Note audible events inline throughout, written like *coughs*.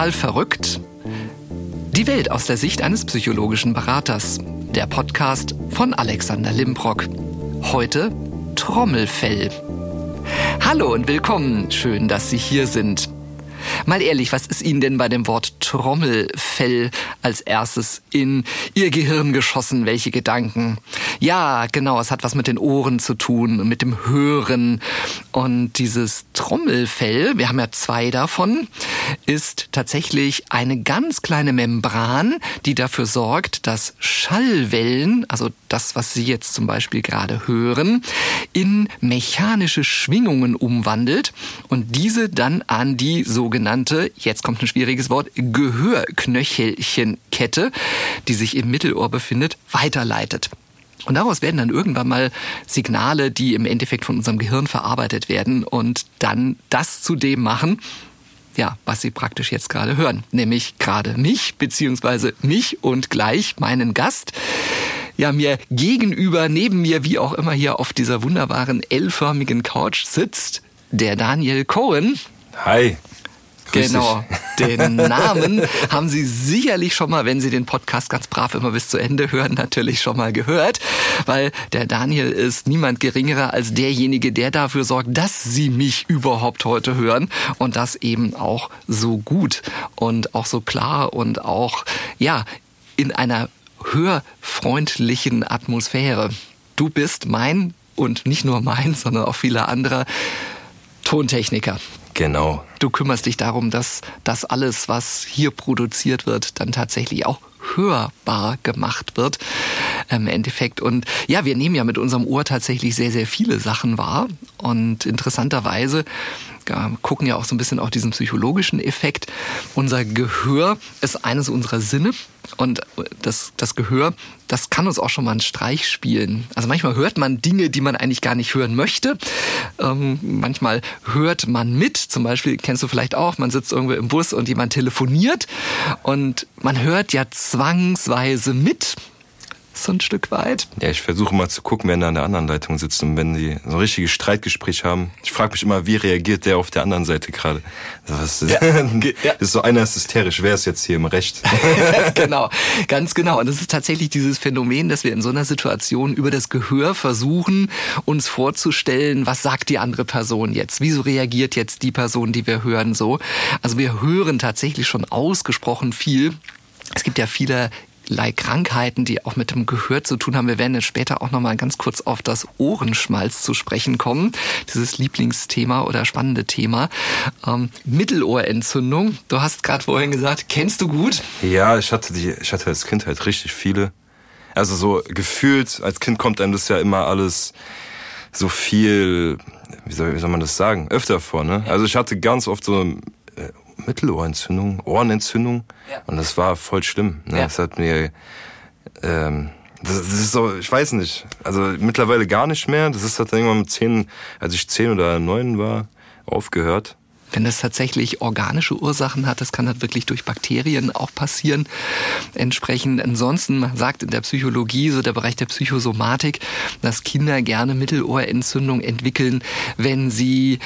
Total verrückt? Die Welt aus der Sicht eines psychologischen Beraters. Der Podcast von Alexander Limbrock. Heute Trommelfell. Hallo und willkommen. Schön, dass Sie hier sind. Mal ehrlich, was ist Ihnen denn bei dem Wort Trommelfell als erstes in Ihr Gehirn geschossen? Welche Gedanken? Ja, genau, es hat was mit den Ohren zu tun, mit dem Hören. Und dieses Trommelfell, wir haben ja zwei davon, ist tatsächlich eine ganz kleine Membran, die dafür sorgt, dass Schallwellen, also das, was Sie jetzt zum Beispiel gerade hören, in mechanische Schwingungen umwandelt und diese dann an die sogenannte, jetzt kommt ein schwieriges Wort, Gehörknöchelchenkette, die sich im Mittelohr befindet, weiterleitet. Und daraus werden dann irgendwann mal Signale, die im Endeffekt von unserem Gehirn verarbeitet werden und dann das zu dem machen, ja, was Sie praktisch jetzt gerade hören, nämlich gerade mich, beziehungsweise mich und gleich meinen Gast. Ja, mir gegenüber, neben mir, wie auch immer hier auf dieser wunderbaren L-förmigen Couch sitzt der Daniel Cohen. Hi. Genau, den Namen haben Sie sicherlich schon mal, wenn Sie den Podcast ganz brav immer bis zu Ende hören, natürlich schon mal gehört, weil der Daniel ist niemand geringerer als derjenige, der dafür sorgt, dass Sie mich überhaupt heute hören und das eben auch so gut und auch so klar und auch, ja, in einer hörfreundlichen Atmosphäre. Du bist mein und nicht nur mein, sondern auch viele andere Tontechniker. Genau. Du kümmerst dich darum, dass das alles, was hier produziert wird, dann tatsächlich auch hörbar gemacht wird im Endeffekt. Und ja, wir nehmen ja mit unserem Ohr tatsächlich sehr, sehr viele Sachen wahr. Und interessanterweise gucken ja auch so ein bisschen auf diesen psychologischen Effekt. Unser Gehör ist eines unserer Sinne und das, das Gehör, das kann uns auch schon mal einen Streich spielen. Also manchmal hört man Dinge, die man eigentlich gar nicht hören möchte. Ähm, manchmal hört man mit. Zum Beispiel kennst du vielleicht auch, man sitzt irgendwo im Bus und jemand telefoniert und man hört ja zwangsweise mit so ein Stück weit. Ja, ich versuche mal zu gucken, wer da an der anderen Leitung sitzt und wenn die so ein richtiges Streitgespräch haben. Ich frage mich immer, wie reagiert der auf der anderen Seite gerade? Das ist, ja. *laughs* ist so einer ist hysterisch, wer ist jetzt hier im Recht? *laughs* genau, ganz genau. Und es ist tatsächlich dieses Phänomen, dass wir in so einer Situation über das Gehör versuchen, uns vorzustellen, was sagt die andere Person jetzt? Wieso reagiert jetzt die Person, die wir hören, so? Also wir hören tatsächlich schon ausgesprochen viel. Es gibt ja viele Krankheiten, die auch mit dem Gehör zu tun haben. Wir werden jetzt später auch noch mal ganz kurz auf das Ohrenschmalz zu sprechen kommen. Dieses Lieblingsthema oder spannende Thema. Ähm, Mittelohrentzündung. Du hast gerade vorhin gesagt, kennst du gut? Ja, ich hatte die, ich hatte als Kind halt richtig viele. Also so gefühlt, als Kind kommt einem das ja immer alles so viel, wie soll, wie soll man das sagen, öfter vor, ne? Also ich hatte ganz oft so Mittelohrentzündung, Ohrenentzündung. Ja. Und das war voll schlimm. Ne? Ja. Das hat mir, ähm, das, das, ist so, ich weiß nicht, also mittlerweile gar nicht mehr. Das ist halt irgendwann mit zehn, als ich zehn oder neun war, aufgehört. Wenn das tatsächlich organische Ursachen hat, das kann halt wirklich durch Bakterien auch passieren. Entsprechend ansonsten, man sagt in der Psychologie, so der Bereich der Psychosomatik, dass Kinder gerne Mittelohrentzündung entwickeln, wenn sie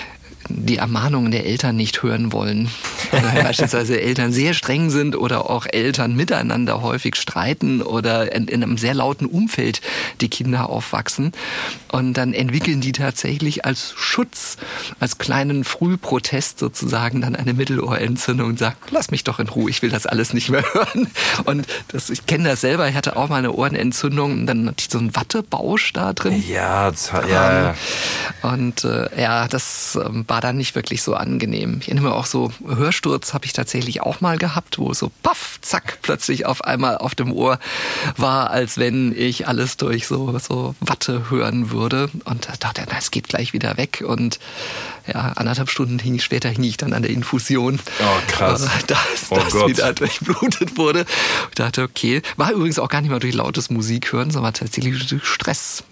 die Ermahnungen der Eltern nicht hören wollen. Also *laughs* beispielsweise Eltern sehr streng sind oder auch Eltern miteinander häufig streiten oder in, in, einem sehr lauten Umfeld die Kinder aufwachsen. Und dann entwickeln die tatsächlich als Schutz, als kleinen Frühprotest sozusagen dann eine Mittelohrentzündung und sagen, lass mich doch in Ruhe, ich will das alles nicht mehr *laughs* hören. Und das, ich kenne das selber, ich hatte auch mal eine Ohrenentzündung und dann hatte ich so einen Wattebausch da drin. Ja, das, ja, ja. Und äh, ja, das ähm, war dann nicht wirklich so angenehm. Ich erinnere mich auch so, Hörsturz habe ich tatsächlich auch mal gehabt, wo so paff, zack, plötzlich auf einmal auf dem Ohr war, als wenn ich alles durch so, so Watte hören würde. Und da dachte ich, na, es geht gleich wieder weg. Und ja, anderthalb Stunden hing ich, später hing ich dann an der Infusion. Oh, krass. *laughs* Dass oh das Gott. wieder durchblutet wurde. Ich dachte, okay, war übrigens auch gar nicht mal durch lautes Musik hören, sondern tatsächlich durch Stress.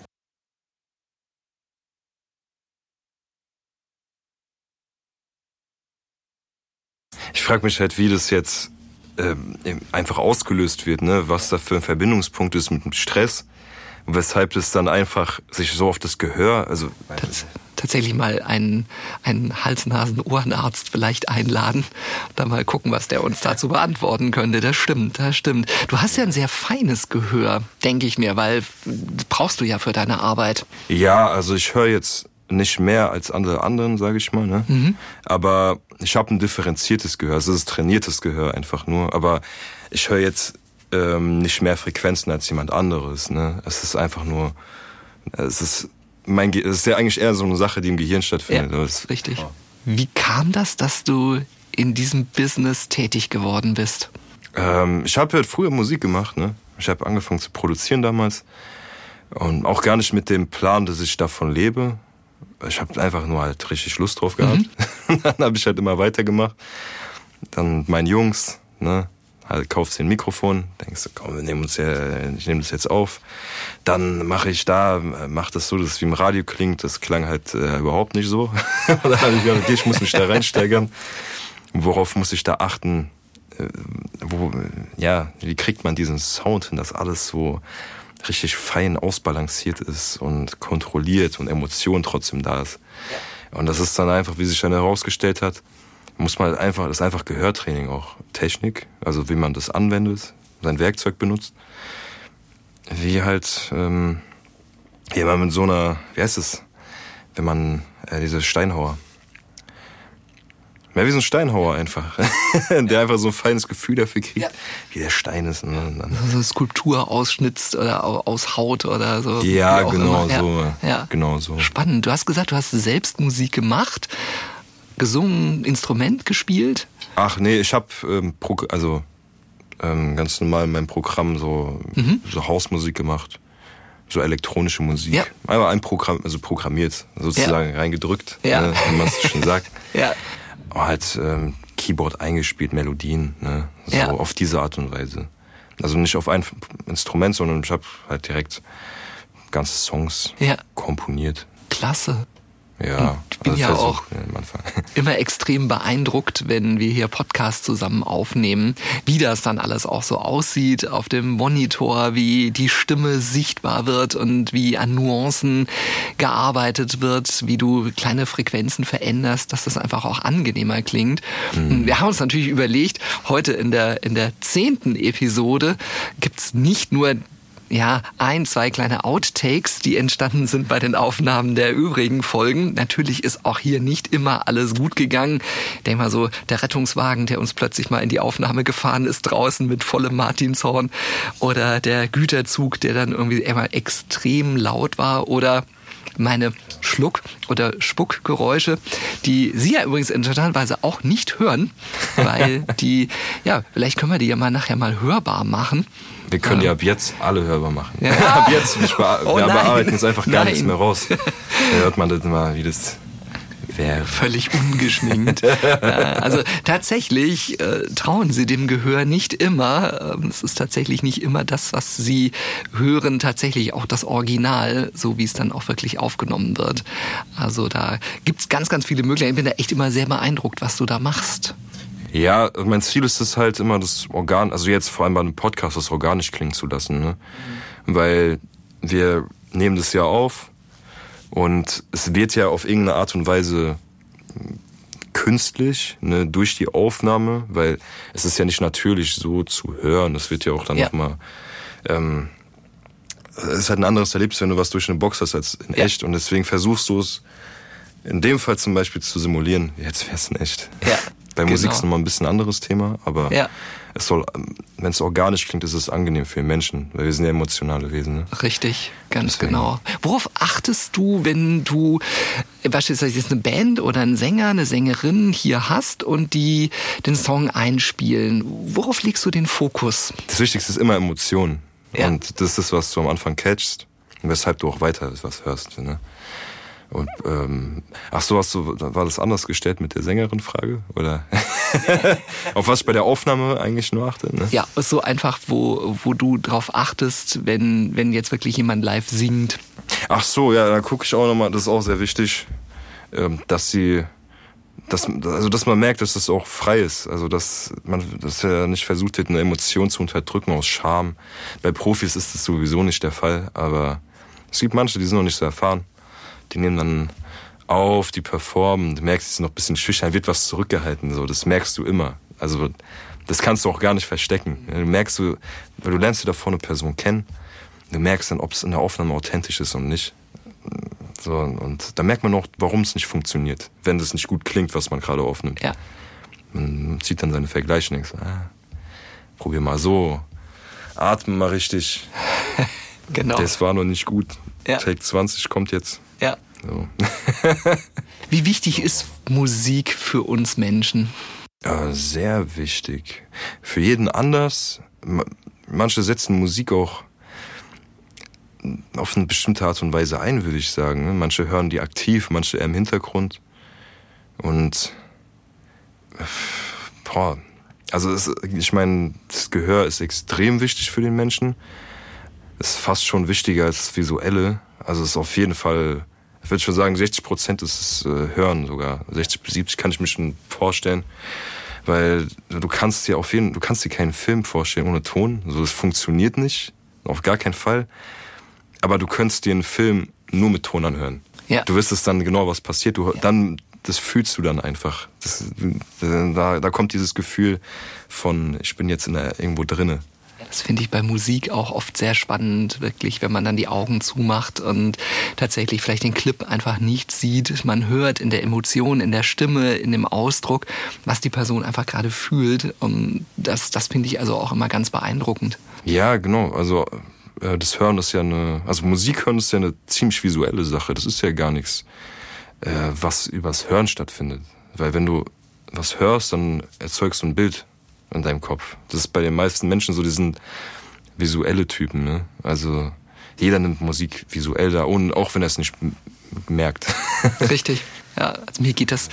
Ich frage mich halt, wie das jetzt ähm, einfach ausgelöst wird, ne? was da für ein Verbindungspunkt ist mit dem Stress, weshalb das dann einfach sich so auf das Gehör, also Tats tatsächlich mal einen, einen Hals-Nasen-Ohrenarzt vielleicht einladen und dann mal gucken, was der uns dazu beantworten könnte. Das stimmt, das stimmt. Du hast ja ein sehr feines Gehör, denke ich mir, weil brauchst du ja für deine Arbeit. Ja, also ich höre jetzt nicht mehr als andere anderen, sage ich mal. Ne? Mhm. Aber ich habe ein differenziertes Gehör. Es ist trainiertes Gehör einfach nur. Aber ich höre jetzt ähm, nicht mehr Frequenzen als jemand anderes. Ne? Es ist einfach nur, es ist mein, es ist ja eigentlich eher so eine Sache, die im Gehirn stattfindet. Ja, ist richtig. Ja. Wie kam das, dass du in diesem Business tätig geworden bist? Ähm, ich habe halt früher Musik gemacht. Ne? Ich habe angefangen zu produzieren damals und auch gar nicht mit dem Plan, dass ich davon lebe. Ich habe einfach nur halt richtig Lust drauf gehabt. Mhm. *laughs* dann habe ich halt immer weitergemacht. Dann meinen Jungs, ne, halt kaufst dir ein Mikrofon, denkst du, komm, wir nehmen uns ja, ich nehme das jetzt auf. Dann mache ich da, mach das so, dass es wie im Radio klingt. Das klang halt äh, überhaupt nicht so. *laughs* Dann habe ich gedacht, okay, ich muss mich da reinsteigern. Worauf muss ich da achten? Äh, wo, ja, wie kriegt man diesen Sound hin, dass alles so richtig fein ausbalanciert ist und kontrolliert und Emotion trotzdem da ist. Und das ist dann einfach, wie sich dann herausgestellt hat, muss man halt einfach, das ist einfach Gehörtraining auch. Technik, also wie man das anwendet, sein Werkzeug benutzt. Wie halt, ähm, wie man mit so einer, wie heißt es, wenn man, äh, diese Steinhauer, Mehr wie so ein Steinhauer einfach. *laughs* der einfach so ein feines Gefühl dafür kriegt, ja. wie der Stein ist. Ne? Dann also Skulptur ausschnitzt oder aushaut oder so. Ja, genau so. Ja. genau so. Spannend. Du hast gesagt, du hast selbst Musik gemacht, gesungen, Instrument gespielt. Ach nee, ich habe ähm, also ähm, ganz normal in meinem Programm so, mhm. so Hausmusik gemacht so elektronische Musik. Ja. Einmal ein Programm, also programmiert, sozusagen ja. reingedrückt, ja. ne, wie man es schon sagt. *laughs* ja halt ähm, Keyboard eingespielt, Melodien, ne? So ja. auf diese Art und Weise. Also nicht auf ein Instrument, sondern ich habe halt direkt ganze Songs ja. komponiert. Klasse. Ja, ich bin also ja auch *laughs* immer extrem beeindruckt, wenn wir hier Podcasts zusammen aufnehmen, wie das dann alles auch so aussieht auf dem Monitor, wie die Stimme sichtbar wird und wie an Nuancen gearbeitet wird, wie du kleine Frequenzen veränderst, dass das einfach auch angenehmer klingt. Mhm. Wir haben uns natürlich überlegt, heute in der, in der zehnten Episode gibt's nicht nur ja, ein, zwei kleine Outtakes, die entstanden sind bei den Aufnahmen der übrigen Folgen. Natürlich ist auch hier nicht immer alles gut gegangen. Denk mal so, der Rettungswagen, der uns plötzlich mal in die Aufnahme gefahren ist, draußen mit vollem Martinshorn oder der Güterzug, der dann irgendwie immer extrem laut war oder meine Schluck- oder Spuckgeräusche, die Sie ja übrigens interessanterweise auch nicht hören, *laughs* weil die, ja, vielleicht können wir die ja mal nachher mal hörbar machen. Wir können ja. die ab jetzt alle hörbar machen. Ja. *laughs* ab jetzt, wir, oh bearbeiten jetzt einfach gar nein. nichts mehr raus. Da hört man das mal, wie das wäre. Völlig ungeschminkt. *laughs* also tatsächlich äh, trauen sie dem Gehör nicht immer. Ähm, es ist tatsächlich nicht immer das, was sie hören, tatsächlich auch das Original, so wie es dann auch wirklich aufgenommen wird. Also da gibt's ganz, ganz viele Möglichkeiten. Ich bin da echt immer sehr beeindruckt, was du da machst. Ja, mein Ziel ist es halt immer, das Organ, also jetzt vor allem bei einem Podcast, das organisch klingen zu lassen, ne? Mhm. Weil wir nehmen das ja auf und es wird ja auf irgendeine Art und Weise künstlich, ne, durch die Aufnahme, weil es ist ja nicht natürlich so zu hören. Das wird ja auch dann ja. nochmal, ähm, es ist halt ein anderes Erlebnis, wenn du was durch eine Box hast als in ja. echt und deswegen versuchst du es in dem Fall zum Beispiel zu simulieren. Jetzt wär's in echt. Ja. *laughs* Bei Musik genau. ist nochmal ein bisschen anderes Thema, aber ja. es soll, wenn es organisch klingt, ist es angenehm für Menschen, weil wir sind ja emotionale Wesen. Ne? Richtig, ganz Deswegen. genau. Worauf achtest du, wenn du beispielsweise jetzt eine Band oder einen Sänger, eine Sängerin hier hast und die den Song einspielen? Worauf legst du den Fokus? Das Wichtigste ist immer Emotion. Ja. Und das ist das, was du am Anfang catchst und weshalb du auch weiter was hörst. Ne? Und ähm, ach so, hast du, war das anders gestellt mit der Sängerin-Frage? Oder *laughs* auf was ich bei der Aufnahme eigentlich nur achte? Ne? Ja, so einfach, wo, wo du drauf achtest, wenn, wenn jetzt wirklich jemand live singt. Ach so, ja, da gucke ich auch nochmal, das ist auch sehr wichtig, ähm, dass sie dass, also dass man merkt, dass das auch frei ist. Also dass man dass er nicht versucht hat, eine Emotion zu unterdrücken aus Scham. Bei Profis ist das sowieso nicht der Fall, aber es gibt manche, die sind noch nicht so erfahren die nehmen dann auf, die performen, du merkst, sie sind noch ein bisschen schüchtern, wird was zurückgehalten, so, das merkst du immer. Also, das kannst du auch gar nicht verstecken. Du merkst du, weil du lernst da vorne eine Person kennen, du merkst dann, ob es in der Aufnahme authentisch ist und nicht. So, und da merkt man auch, warum es nicht funktioniert, wenn das nicht gut klingt, was man gerade aufnimmt. Ja. Man zieht dann seine Vergleiche und denkt, ah, probier mal so, atme mal richtig. *laughs* genau. Das war noch nicht gut. Ja. Take 20 kommt jetzt. So. *laughs* Wie wichtig ist Musik für uns Menschen? Ja, sehr wichtig. Für jeden anders. Ma- Manche setzen Musik auch auf eine bestimmte Art und Weise ein, würde ich sagen. Manche hören die aktiv, manche eher im Hintergrund. Und boah, also es, ich meine, das Gehör ist extrem wichtig für den Menschen. Ist fast schon wichtiger als das Visuelle. Also es ist auf jeden Fall, würde schon sagen, 60 Prozent ist das äh, Hören sogar. 60 bis 70 kann ich mir schon vorstellen. Weil du kannst dir auf jeden, du kannst dir keinen Film vorstellen ohne Ton. So, das funktioniert nicht. Auf gar keinen Fall. Aber du könntest dir einen Film nur mit Ton anhören. Ja. Du wüsstest dann genau, was passiert. Du, dann, das fühlst du dann einfach. Das, da, da kommt dieses Gefühl von, ich bin jetzt in der, irgendwo drinne. Das finde ich bei Musik auch oft sehr spannend, wirklich, wenn man dann die Augen zumacht und tatsächlich vielleicht den Clip einfach nicht sieht. Man hört in der Emotion, in der Stimme, in dem Ausdruck, was die Person einfach gerade fühlt. Und das, das finde ich also auch immer ganz beeindruckend. Ja, genau. Also äh, das Hören ist ja eine, also Musik hören ist ja eine ziemlich visuelle Sache. Das ist ja gar nichts, äh, was übers Hören stattfindet. Weil wenn du was hörst, dann erzeugst du ein Bild in deinem Kopf. Das ist bei den meisten Menschen so, die sind visuelle Typen. Ne? Also jeder nimmt Musik visuell da, auch wenn er es nicht merkt. *laughs* Richtig. Ja, also mir geht das,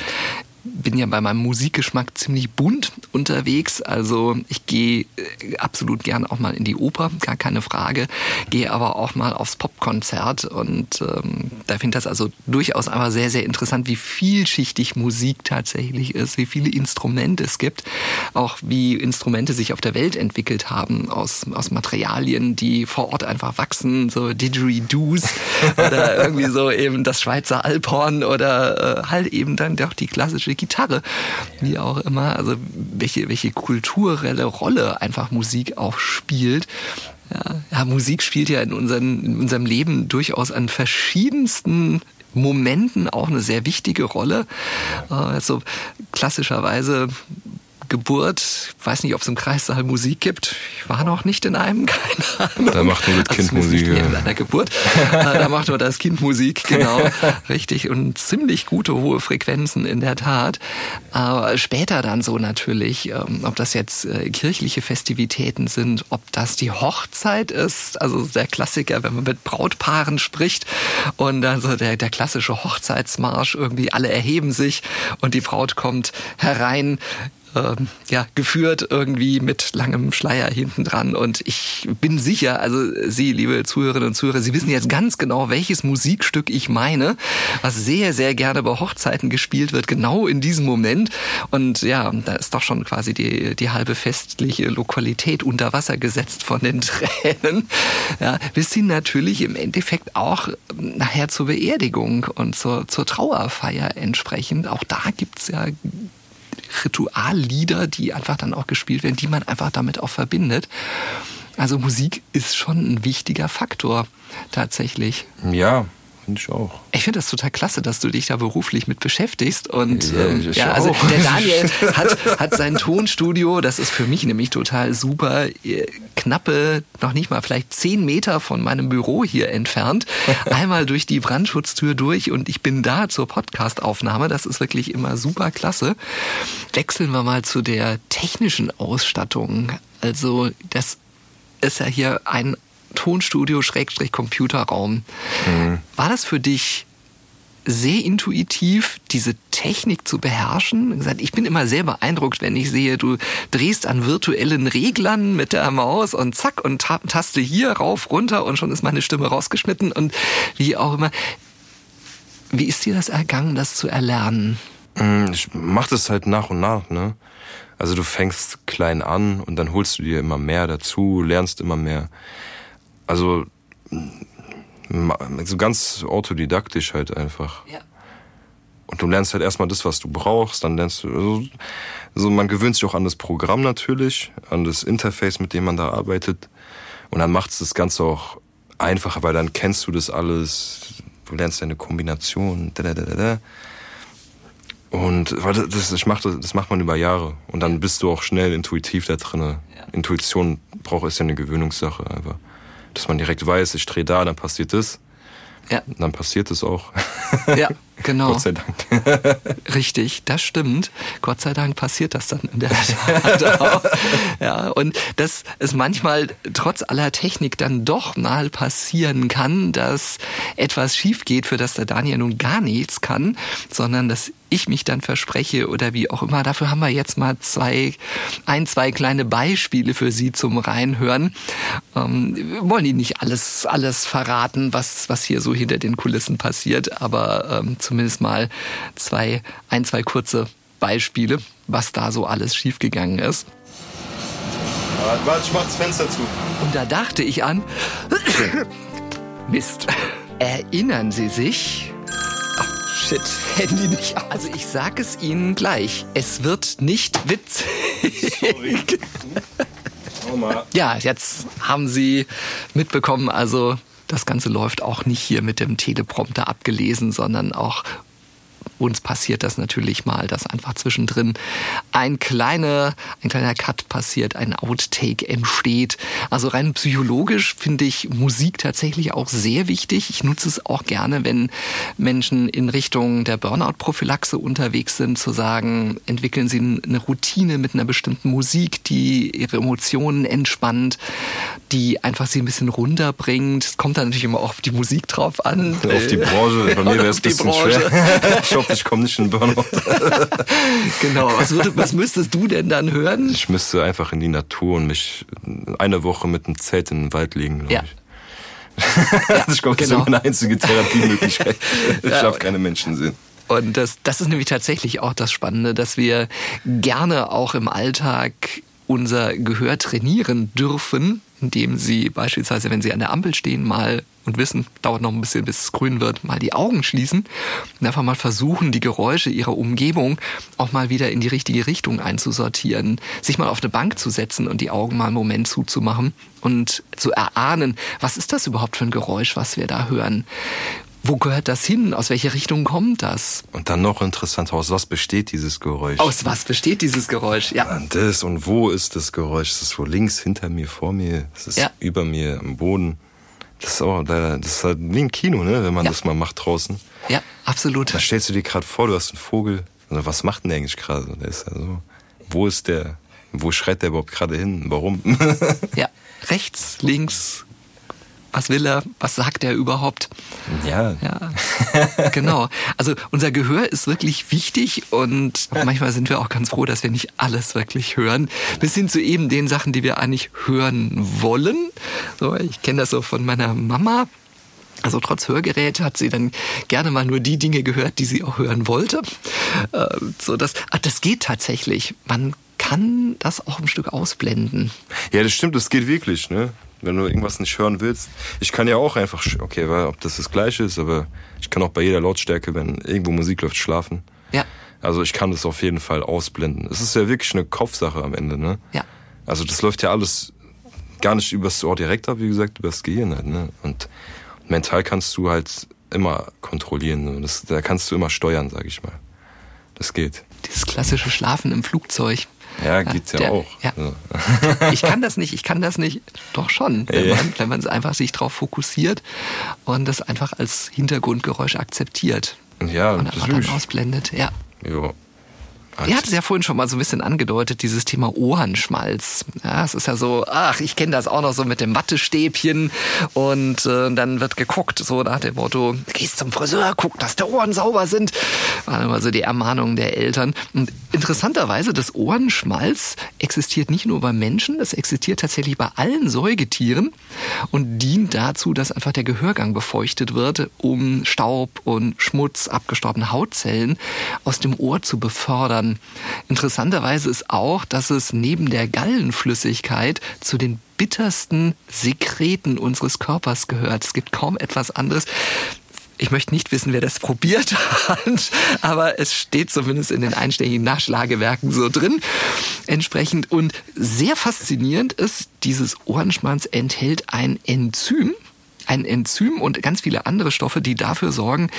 bin ja bei meinem Musikgeschmack ziemlich bunt unterwegs. Also ich gehe äh, absolut gern auch mal in die Oper, gar keine Frage. Gehe aber auch mal aufs Popkonzert und ähm, da finde ich das also durchaus einfach sehr, sehr interessant, wie vielschichtig Musik tatsächlich ist, wie viele Instrumente es gibt, auch wie Instrumente sich auf der Welt entwickelt haben aus, aus Materialien, die vor Ort einfach wachsen, so Didgeridoos oder *laughs* irgendwie so eben das Schweizer Alphorn oder äh, halt eben dann doch die klassische Gitarre, wie auch immer. Also welche, welche kulturelle Rolle einfach Musik auch spielt. Ja, ja, Musik spielt ja in, unseren, in unserem Leben durchaus an verschiedensten Momenten auch eine sehr wichtige Rolle. Also klassischerweise Geburt, weiß nicht, ob es im Kreissaal Musik gibt. Ich war noch nicht in einem, *laughs* keine Ahnung. Da macht nur das Kind zumindest nicht Musik, ja. einer Geburt. Äh, da macht nur das Kind Musik, *laughs* genau. Richtig. Und ziemlich gute hohe Frequenzen in der Tat. Aber später dann so natürlich, ähm, ob das jetzt äh, kirchliche Festivitäten sind, ob das die Hochzeit ist, also der Klassiker, wenn man mit Brautpaaren spricht und dann so der, der klassische Hochzeitsmarsch, irgendwie alle erheben sich und die Braut kommt herein ähm, ja, geführt irgendwie mit langem Schleier hinten dran. Und ich bin sicher, also Sie, liebe Zuhörerinnen und Zuhörer, Sie wissen jetzt ganz genau, welches Musikstück ich meine, was sehr, sehr gerne bei Hochzeiten gespielt wird, genau in diesem Moment. Und ja, da ist doch schon quasi die, die halbe festliche Lokalität unter Wasser gesetzt von den *laughs* Tränen. Ja, bis hin natürlich im Endeffekt auch nachher zur Beerdigung und zur, zur Trauerfeier entsprechend. Auch da gibt's ja Rituallieder, die einfach dann auch gespielt werden, die man einfach damit auch verbindet. Also Musik ist schon ein wichtiger Faktor tatsächlich. Ja, finde ich auch. Ich finde das total klasse, dass du dich da beruflich mit beschäftigst. Und Ja, ähm, ja, also auch. der Daniel *laughs* hat, hat sein Tonstudio, das ist für mich nämlich total super, äh, knappe, noch nicht mal vielleicht zehn Meter von meinem Büro hier entfernt. *laughs* Einmal durch die Brandschutztür durch und ich bin da zur Podcastaufnahme. Das ist wirklich immer super klasse. Wechseln wir mal zu der technischen Ausstattung. Also das ist ja hier ein Tonstudio Schrägstrich Computerraum. War das für dich sehr intuitiv, diese Technik zu beherrschen? Ich bin immer sehr beeindruckt, wenn ich sehe, du drehst an virtuellen Reglern mit der Maus und zack und ta- taste hier rauf, runter und schon ist meine Stimme rausgeschnitten und wie auch immer. Wie ist dir das ergangen, das zu erlernen? Mm, Ich mach das halt nach und nach, ne? Also du fängst klein an und dann holst du dir immer mehr dazu, lernst immer mehr. Also so ganz autodidaktisch halt einfach. Ja. und du lernst halt erstmal das, was du brauchst, dann lernst du, also, also man gewöhnt sich auch an das Programm natürlich, an das Interface, mit dem man da arbeitet. Und dann macht es das Ganze auch einfacher, weil dann kennst du das alles, du lernst deine Kombination, da, da, da, da. Und weil das, das, macht, das macht man über Jahre. Und dann bist du auch schnell intuitiv da drin. Ja. Intuition braucht ist ja eine Gewöhnungssache einfach. Dass man direkt weiß, ich drehe da, dann passiert das. Ja. Dann passiert es auch. Ja, *laughs* genau. Gott sei Dank. *laughs* Richtig, das stimmt. Gott sei Dank passiert das dann in der Tat *laughs* auch. Ja, und dass es manchmal trotz aller Technik dann doch mal passieren kann, dass etwas schief geht, für das der Daniel nun gar nichts kann, sondern dass ich mich dann verspreche oder wie auch immer. Dafür haben wir jetzt mal zwei, ein, zwei kleine Beispiele für Sie zum Reinhören. Ähm, wir wollen Ihnen nicht alles, alles verraten, was, was hier so hinter den Kulissen passiert, aber ähm, zumindest mal zwei, ein, zwei kurze Beispiele, was da so alles schiefgegangen ist. Warte, ich mach das Fenster zu. Und da dachte ich an, *coughs* Mist. Erinnern Sie sich, Shit, Handy nicht aus. Also ich sag es Ihnen gleich. Es wird nicht witzig. Sorry. *laughs* ja, jetzt haben Sie mitbekommen, also das Ganze läuft auch nicht hier mit dem Teleprompter abgelesen, sondern auch uns passiert das natürlich mal, dass einfach zwischendrin ein kleiner, ein kleiner Cut passiert, ein Outtake entsteht. Also rein psychologisch finde ich Musik tatsächlich auch sehr wichtig. Ich nutze es auch gerne, wenn Menschen in Richtung der Burnout-Prophylaxe unterwegs sind, zu sagen, entwickeln sie eine Routine mit einer bestimmten Musik, die ihre Emotionen entspannt, die einfach sie ein bisschen runterbringt. Es kommt dann natürlich immer auch auf die Musik drauf an. Auf die Branche. Bei mir wäre es ein bisschen schwer. *laughs* Ich hoffe, ich komme nicht in Burnout. *laughs* genau. Was, würde, was müsstest du denn dann hören? Ich müsste einfach in die Natur und mich eine Woche mit einem Zelt in den Wald legen, glaube ja. ich. *laughs* Ja, ich glaube, das genau. ist meine einzige Therapiemöglichkeit. Ich ja. keine Menschen sehen. Und das, das ist nämlich tatsächlich auch das Spannende, dass wir gerne auch im Alltag unser Gehör trainieren dürfen, indem sie beispielsweise, wenn sie an der Ampel stehen, mal und wissen, dauert noch ein bisschen, bis es grün wird, mal die Augen schließen und einfach mal versuchen, die Geräusche ihrer Umgebung auch mal wieder in die richtige Richtung einzusortieren, sich mal auf eine Bank zu setzen und die Augen mal einen Moment zuzumachen und zu erahnen, was ist das überhaupt für ein Geräusch, was wir da hören? Wo gehört das hin? Aus welcher Richtung kommt das? Und dann noch interessant, aus was besteht dieses Geräusch? Aus was besteht dieses Geräusch? Ja. Und das und wo ist das Geräusch? Ist es wo links, hinter mir, vor mir? Ist es ja. über mir, am Boden? Das ist, auch, das ist halt wie ein Kino, ne, wenn man ja. das mal macht draußen. Ja, absolut. Da stellst du dir gerade vor, du hast einen Vogel. Also was macht denn der eigentlich gerade? Der ist ja so. Wo ist der? Wo schreit der überhaupt gerade hin? Warum? ja, rechts, links, was will er, was sagt er überhaupt. Ja. ja. *laughs* Genau. Also unser Gehör ist wirklich wichtig und manchmal sind wir auch ganz froh, dass wir nicht alles wirklich hören. Bis hin zu eben den Sachen, die wir eigentlich hören wollen. So, ich kenne das so von meiner Mama. Also trotz Hörgerät hat sie dann gerne mal nur die Dinge gehört, die sie auch hören wollte. Äh, so dass, ah, das geht tatsächlich. Man kann das auch ein Stück ausblenden. Ja, das stimmt, das geht wirklich, ne? Wenn du irgendwas nicht hören willst. Ich kann ja auch einfach, okay, weil, ob das das Gleiche ist, aber ich kann auch bei jeder Lautstärke, wenn irgendwo Musik läuft, schlafen. Ja. Also ich kann das auf jeden Fall ausblenden. Es ist ja wirklich eine Kopfsache am Ende, ne? Ja. Also das läuft ja alles gar nicht übers Ohr direkt ab, wie gesagt, übers Gehirn halt, ne? Und mental kannst du halt immer kontrollieren. Das, da kannst du immer steuern, sag ich mal. Das geht. Dieses klassische Schlafen im Flugzeug. Ja, geht's ja, der, auch. Ja. *laughs* Ich kann das nicht, ich kann das nicht. Doch schon, wenn man, man einfach sich darauf fokussiert und das einfach als Hintergrundgeräusch akzeptiert. Ja, und einfach dann ausblendet. Ja. Jo. Ihr hattet es ja vorhin schon mal so ein bisschen angedeutet, dieses Thema Ohrenschmalz. Ja, es ist ja so, ach, ich kenne das auch noch so mit dem Wattestäbchen und äh, dann wird geguckt, so nach dem Motto, gehst zum Friseur, guck, dass die Ohren sauber sind. War immer so die Ermahnung der Eltern. Und interessanterweise, das Ohrenschmalz existiert nicht nur beim Menschen, es existiert tatsächlich bei allen Säugetieren und dient dazu, dass einfach der Gehörgang befeuchtet wird, um Staub und Schmutz, abgestorbene Hautzellen aus dem Ohr zu befördern. Interessanterweise ist auch, dass es neben der Gallenflüssigkeit zu den bittersten Sekreten unseres Körpers gehört. Es gibt kaum etwas anderes. Ich möchte nicht wissen, wer das probiert hat, *laughs* aber es steht zumindest in den einschlägigen Nachschlagewerken so drin. Entsprechend und sehr faszinierend ist, dieses Ohrenschmalz enthält ein Enzym, ein Enzym und ganz viele andere Stoffe, die dafür sorgen,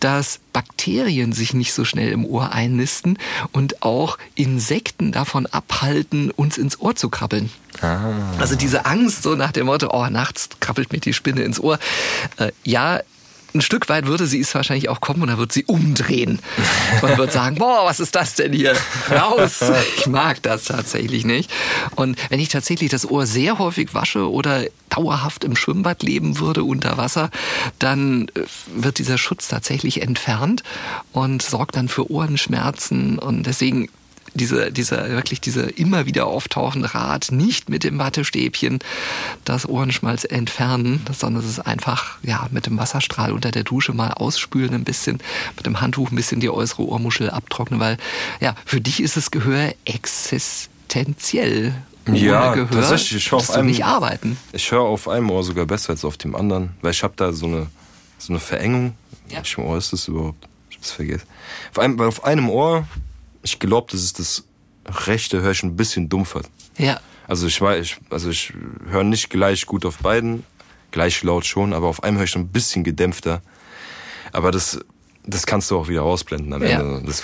dass Bakterien sich nicht so schnell im Ohr einnisten und auch Insekten davon abhalten, uns ins Ohr zu krabbeln. Ah. Also diese Angst so nach dem Motto, oh, nachts krabbelt mir die Spinne ins Ohr. Äh, ja, ein Stück weit würde sie es wahrscheinlich auch kommen und dann wird sie umdrehen und wird sagen, boah, was ist das denn hier? Raus! Ich mag das tatsächlich nicht. Und wenn ich tatsächlich das Ohr sehr häufig wasche oder dauerhaft im Schwimmbad leben würde unter Wasser, dann äh, wird dieser Schutz tatsächlich entfernt und sorgt dann für Ohrenschmerzen und deswegen diese, dieser, wirklich diese immer wieder auftauchende Rat, nicht mit dem Wattestäbchen das Ohrenschmalz entfernen, sondern es ist einfach, ja, mit dem Wasserstrahl unter der Dusche mal ausspülen ein bisschen, mit dem Handtuch ein bisschen die äußere Ohrmuschel abtrocknen, weil, ja, für dich ist das Gehör existenziell. Ohne ja, Gehör tatsächlich. Ich höre auf einem, nicht arbeiten. Ich höre auf einem Ohr sogar besser als auf dem anderen, weil ich habe da so eine, so eine Verengung. Ja. Welchem Ohr ist das überhaupt? Ich hab's vergessen. Auf einem, auf einem Ohr ich glaube, das ist das rechte höre ich ein bisschen dumpfer. Ja. Also ich weiß, ich, also ich höre nicht gleich gut auf beiden, gleich laut schon, aber auf einem höre ich schon ein bisschen gedämpfter. Aber das, das kannst du auch wieder ausblenden am ja. Ende. Das,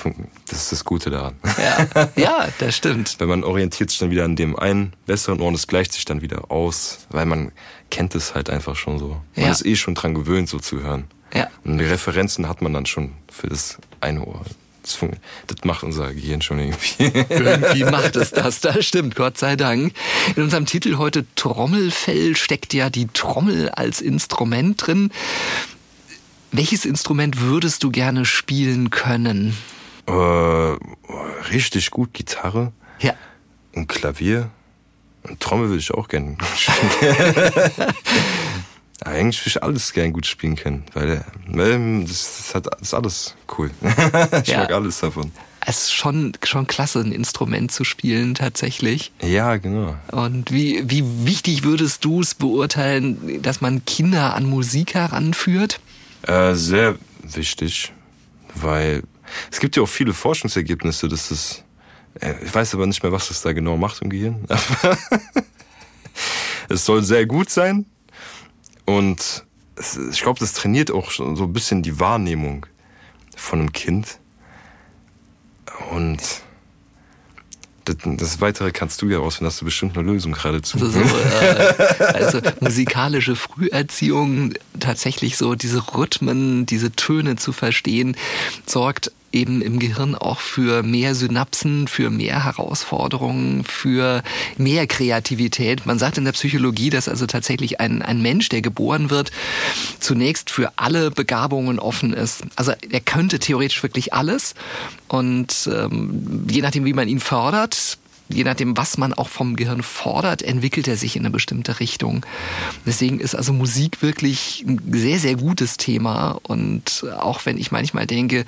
das ist das Gute daran. Ja. *laughs* ja, das stimmt. Weil man orientiert sich dann wieder an dem einen besseren Ohr und es gleicht sich dann wieder aus, weil man kennt es halt einfach schon so. Man ja. ist eh schon dran gewöhnt, so zu hören. Ja. Und die Referenzen hat man dann schon für das eine Ohr. Das, das macht unser Gehirn schon irgendwie. *laughs* irgendwie *laughs* macht es das, das stimmt, Gott sei Dank. In unserem Titel heute Trommelfell steckt ja die Trommel als Instrument drin. Welches Instrument würdest du gerne spielen können? Äh, richtig gut Gitarre. Ja. Und Klavier. Und Trommel würde ich auch gerne *laughs* spielen. Eigentlich würde ich alles gern gut spielen können, weil, weil das, hat, das ist alles cool. *laughs* ich ja. mag alles davon. Es ist schon, schon klasse, ein Instrument zu spielen, tatsächlich. Ja, genau. Und wie, wie wichtig würdest du es beurteilen, dass man Kinder an Musik heranführt? Äh, sehr wichtig, weil es gibt ja auch viele Forschungsergebnisse, dass das, äh, ich weiß aber nicht mehr, was das da genau macht im Gehirn. *laughs* es soll sehr gut sein, und ich glaube, das trainiert auch so ein bisschen die Wahrnehmung von einem Kind. Und das, das, Weitere kannst du ja rausfinden, hast du bestimmt eine Lösung gerade zu. Also, so, *laughs* äh, also musikalische Früherziehung, tatsächlich so diese Rhythmen, diese Töne zu verstehen, sorgt eben im Gehirn auch für mehr Synapsen, für mehr Herausforderungen, für mehr Kreativität. Man sagt in der Psychologie, dass also tatsächlich ein, ein Mensch, der geboren wird, zunächst für alle Begabungen offen ist. Also er könnte theoretisch wirklich alles und ähm, je nachdem, wie man ihn fördert, je nachdem, was man auch vom Gehirn fordert, entwickelt er sich in eine bestimmte Richtung. Deswegen ist also Musik wirklich ein sehr, sehr gutes Thema. Und auch wenn ich manchmal denke,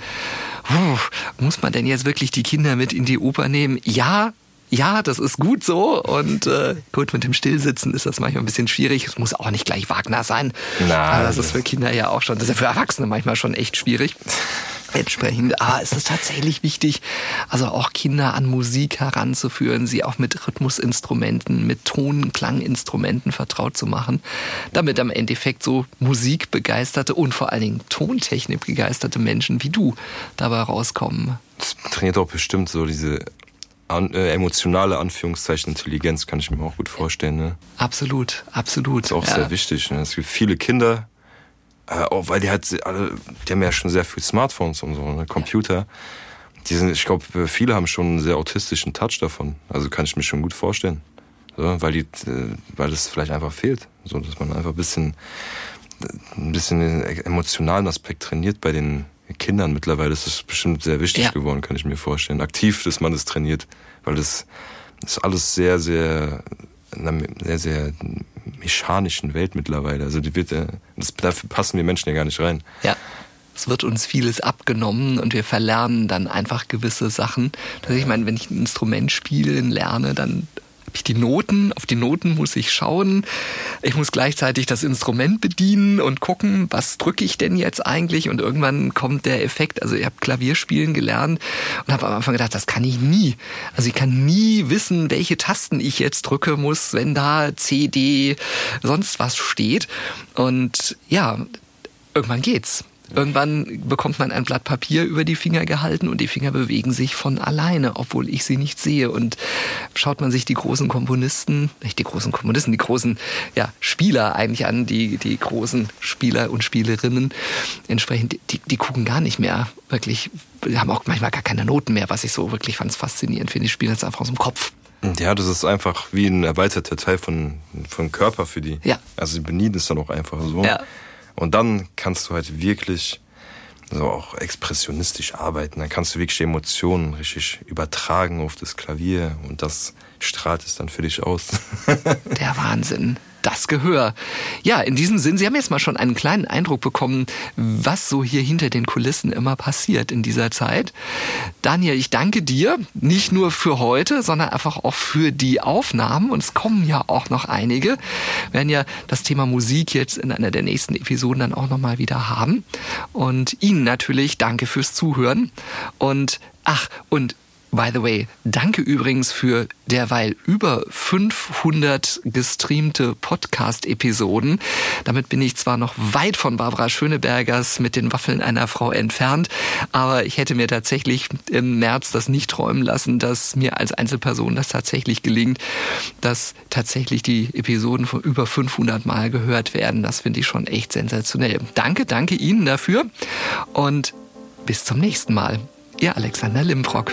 muss man denn jetzt wirklich die Kinder mit in die Oper nehmen? Ja, ja, das ist gut so. Und äh, gut, mit dem Stillsitzen ist das manchmal ein bisschen schwierig. Es muss auch nicht gleich Wagner sein. Nein. Das ist für Kinder ja auch schon, das ist ja für Erwachsene manchmal schon echt schwierig. Entsprechend ah, ist es tatsächlich wichtig, also auch Kinder an Musik heranzuführen, sie auch mit Rhythmusinstrumenten, mit Tonklanginstrumenten vertraut zu machen, damit am Endeffekt so musikbegeisterte und vor allen Dingen Tontechnik begeisterte Menschen wie du dabei rauskommen. Das trainiert auch bestimmt so diese an, äh, emotionale Anführungszeichen Intelligenz, kann ich mir auch gut vorstellen. Ne? Absolut, absolut. Das ist auch ja. sehr wichtig. Ne? Es gibt viele Kinder, äh, auch weil die halt alle, die haben ja schon sehr viel Smartphones und so, ne, Computer. Die sind, ich glaube, viele haben schon einen sehr autistischen Touch davon. Also kann ich mir schon gut vorstellen. So, weil die, äh, weil das vielleicht einfach fehlt. So, dass man einfach ein bisschen, ein bisschen den emotionalen Aspekt trainiert bei den Kindern. Mittlerweile ist das bestimmt sehr wichtig ja. geworden, kann ich mir vorstellen. Aktiv, dass man das trainiert. Weil das ist alles sehr, sehr, sehr, sehr mechanischen Welt mittlerweile. Also die wird, äh, das, dafür passen wir Menschen ja gar nicht rein. Ja. Es wird uns vieles abgenommen und wir verlernen dann einfach gewisse Sachen. Also ich meine, wenn ich ein Instrument spielen lerne, dann die Noten, auf die Noten muss ich schauen. Ich muss gleichzeitig das Instrument bedienen und gucken, was drücke ich denn jetzt eigentlich? Und irgendwann kommt der Effekt, also ich habe Klavierspielen gelernt und habe am Anfang gedacht, das kann ich nie. Also ich kann nie wissen, welche Tasten ich jetzt drücke muss, wenn da C, D, sonst was steht. Und ja, irgendwann geht's. Irgendwann bekommt man ein Blatt Papier über die Finger gehalten und die Finger bewegen sich von alleine, obwohl ich sie nicht sehe. Und schaut man sich die großen Komponisten, nicht die großen Komponisten, die großen ja, Spieler eigentlich an, die, die großen Spieler und Spielerinnen entsprechend, die, die gucken gar nicht mehr wirklich, die haben auch manchmal gar keine Noten mehr, was ich so wirklich ganz faszinierend finde. Die spielen jetzt einfach aus dem Kopf. Ja, das ist einfach wie ein erweiterter Teil von, von Körper für die. Ja. Also die benieden es dann auch einfach so. Ja. Und dann kannst du halt wirklich so auch expressionistisch arbeiten. Dann kannst du wirklich die Emotionen richtig übertragen auf das Klavier und das strahlt es dann für dich aus. *laughs* Der Wahnsinn das Gehör. Ja, in diesem Sinn, Sie haben jetzt mal schon einen kleinen Eindruck bekommen, was so hier hinter den Kulissen immer passiert in dieser Zeit. Daniel, ich danke dir nicht nur für heute, sondern einfach auch für die Aufnahmen. Und es kommen ja auch noch einige. Wir werden ja das Thema Musik jetzt in einer der nächsten Episoden dann auch nochmal wieder haben. Und Ihnen natürlich danke fürs Zuhören. Und ach, und By the way, danke übrigens für derweil über 500 gestreamte Podcast-Episoden. Damit bin ich zwar noch weit von Barbara Schönebergers mit den Waffeln einer Frau entfernt, aber ich hätte mir tatsächlich im März das nicht träumen lassen, dass mir als Einzelperson das tatsächlich gelingt, dass tatsächlich die Episoden von über 500 Mal gehört werden. Das finde ich schon echt sensationell. Danke, danke Ihnen dafür und bis zum nächsten Mal. Ihr Alexander Limbrock.